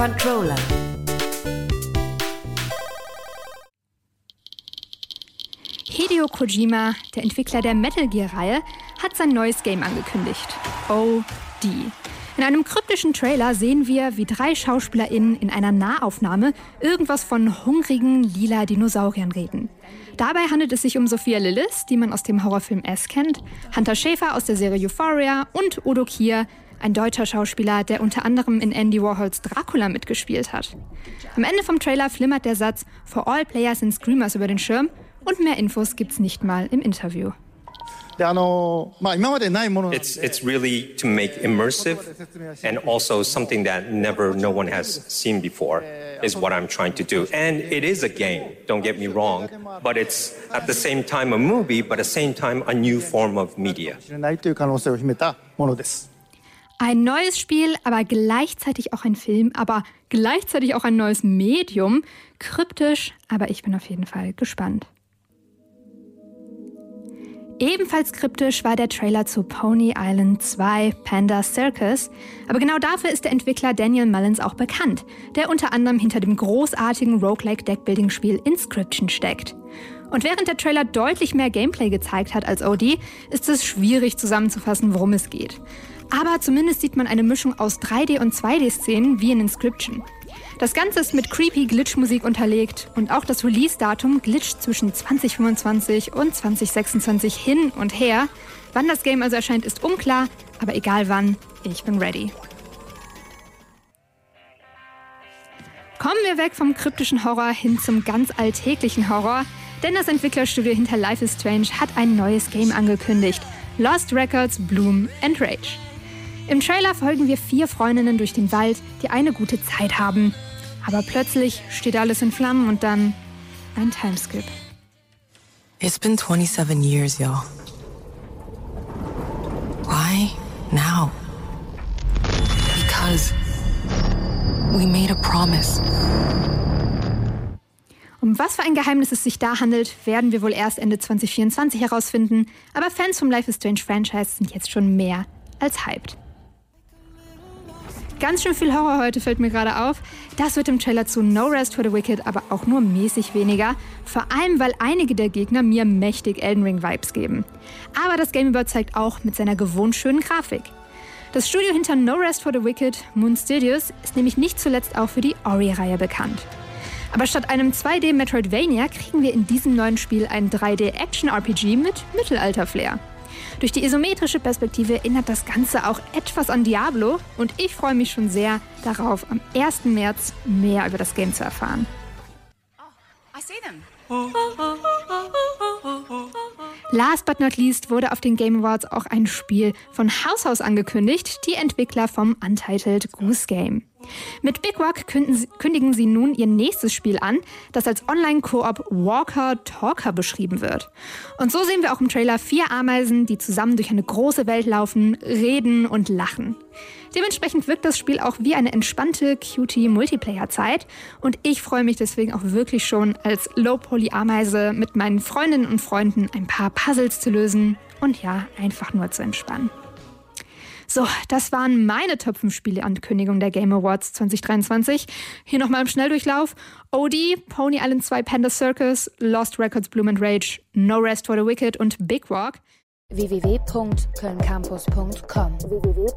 Controller. Hideo Kojima, der Entwickler der Metal Gear-Reihe, hat sein neues Game angekündigt. OD. In einem kryptischen Trailer sehen wir, wie drei SchauspielerInnen in einer Nahaufnahme irgendwas von hungrigen lila Dinosauriern reden. Dabei handelt es sich um Sophia Lillis, die man aus dem Horrorfilm S kennt, Hunter Schäfer aus der Serie Euphoria und Udo Kier, ein deutscher Schauspieler, der unter anderem in Andy Warhols Dracula mitgespielt hat. Am Ende vom Trailer flimmert der Satz For all players and screamers über den Schirm und mehr Infos gibt's nicht mal im Interview. It's, it's really to make immersive and also something that never no one has seen before is what I'm trying to do. And it is a game, don't get me wrong, but it's at the same time a movie, but at the same time a new form of media. Ein neues Spiel, aber gleichzeitig auch ein Film, aber gleichzeitig auch ein neues Medium. Kryptisch, aber ich bin auf jeden Fall gespannt. Ebenfalls kryptisch war der Trailer zu Pony Island 2 Panda Circus, aber genau dafür ist der Entwickler Daniel Mullins auch bekannt, der unter anderem hinter dem großartigen Roguelike Deckbuilding-Spiel Inscription steckt. Und während der Trailer deutlich mehr Gameplay gezeigt hat als OD, ist es schwierig zusammenzufassen, worum es geht. Aber zumindest sieht man eine Mischung aus 3D- und 2D-Szenen wie in Inscription. Das Ganze ist mit creepy Glitch-Musik unterlegt und auch das Release-Datum glitscht zwischen 2025 und 2026 hin und her. Wann das Game also erscheint, ist unklar, aber egal wann, ich bin ready. Kommen wir weg vom kryptischen Horror hin zum ganz alltäglichen Horror, denn das Entwicklerstudio hinter Life is Strange hat ein neues Game angekündigt: Lost Records Bloom and Rage. Im Trailer folgen wir vier Freundinnen durch den Wald, die eine gute Zeit haben. Aber plötzlich steht alles in Flammen und dann ein Timeskip. It's been 27 years, y'all. Why now? Because we made a promise. Um was für ein Geheimnis es sich da handelt, werden wir wohl erst Ende 2024 herausfinden, aber Fans vom Life is Strange Franchise sind jetzt schon mehr als hyped. Ganz schön viel Horror heute fällt mir gerade auf. Das wird im Trailer zu No Rest for the Wicked aber auch nur mäßig weniger. Vor allem, weil einige der Gegner mir mächtig Elden Ring Vibes geben. Aber das Game überzeugt auch mit seiner gewohnt schönen Grafik. Das Studio hinter No Rest for the Wicked, Moon Studios, ist nämlich nicht zuletzt auch für die Ori-Reihe bekannt. Aber statt einem 2D Metroidvania kriegen wir in diesem neuen Spiel ein 3D Action RPG mit Mittelalter-Flair. Durch die isometrische Perspektive erinnert das Ganze auch etwas an Diablo und ich freue mich schon sehr darauf, am 1. März mehr über das Game zu erfahren. Oh, I see them. Last but not least wurde auf den Game Awards auch ein Spiel von House House angekündigt, die Entwickler vom Untitled Goose Game. Mit Big Rock kündigen sie nun ihr nächstes Spiel an, das als Online-Koop Walker Talker beschrieben wird. Und so sehen wir auch im Trailer vier Ameisen, die zusammen durch eine große Welt laufen, reden und lachen. Dementsprechend wirkt das Spiel auch wie eine entspannte, cutie Multiplayer-Zeit und ich freue mich deswegen auch wirklich schon als Low-Poly-Ameise mit meinen Freundinnen und Freunden ein paar Puzzles zu lösen und ja, einfach nur zu entspannen. So, das waren meine Top 5 Spieleankündigungen der Game Awards 2023. Hier nochmal im Schnelldurchlauf. OD, Pony Island 2 Panda Circus, Lost Records Bloom and Rage, No Rest for the Wicked und Big Rock www.kölncampus.com www